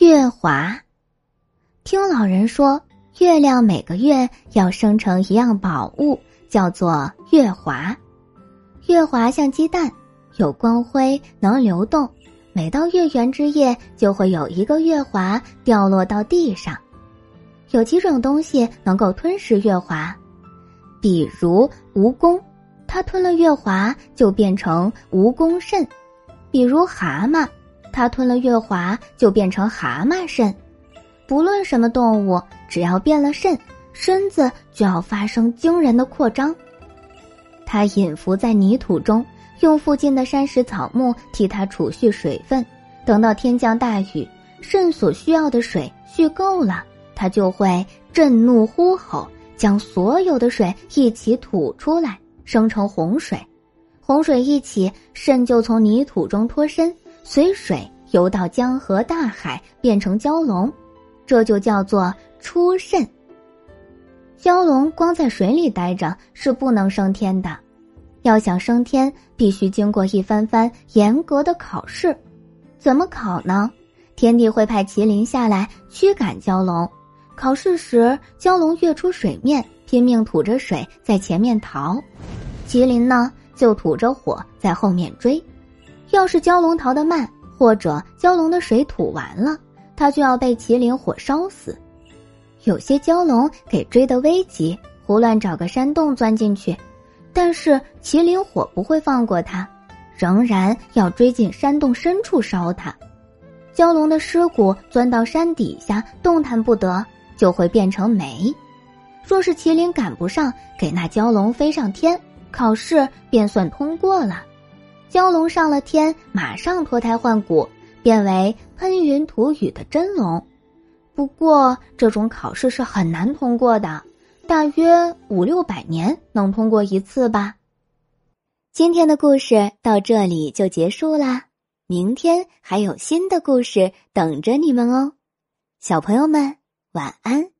月华，听老人说，月亮每个月要生成一样宝物，叫做月华。月华像鸡蛋，有光辉，能流动。每到月圆之夜，就会有一个月华掉落到地上。有几种东西能够吞噬月华，比如蜈蚣，它吞了月华就变成蜈蚣肾；比如蛤蟆。它吞了月华，就变成蛤蟆肾。不论什么动物，只要变了肾，身子就要发生惊人的扩张。它隐伏在泥土中，用附近的山石草木替它储蓄水分。等到天降大雨，肾所需要的水蓄够了，它就会震怒呼吼，将所有的水一起吐出来，生成洪水。洪水一起，肾就从泥土中脱身。随水游到江河大海，变成蛟龙，这就叫做出肾。蛟龙光在水里待着是不能升天的，要想升天，必须经过一番番严格的考试。怎么考呢？天帝会派麒麟下来驱赶蛟龙，考试时蛟龙跃出水面，拼命吐着水在前面逃，麒麟呢就吐着火在后面追。要是蛟龙逃得慢，或者蛟龙的水吐完了，它就要被麒麟火烧死。有些蛟龙给追得危急，胡乱找个山洞钻进去，但是麒麟火不会放过它，仍然要追进山洞深处烧它。蛟龙的尸骨钻到山底下动弹不得，就会变成煤。若是麒麟赶不上，给那蛟龙飞上天，考试便算通过了。蛟龙上了天，马上脱胎换骨，变为喷云吐雨的真龙。不过，这种考试是很难通过的，大约五六百年能通过一次吧。今天的故事到这里就结束啦，明天还有新的故事等着你们哦，小朋友们晚安。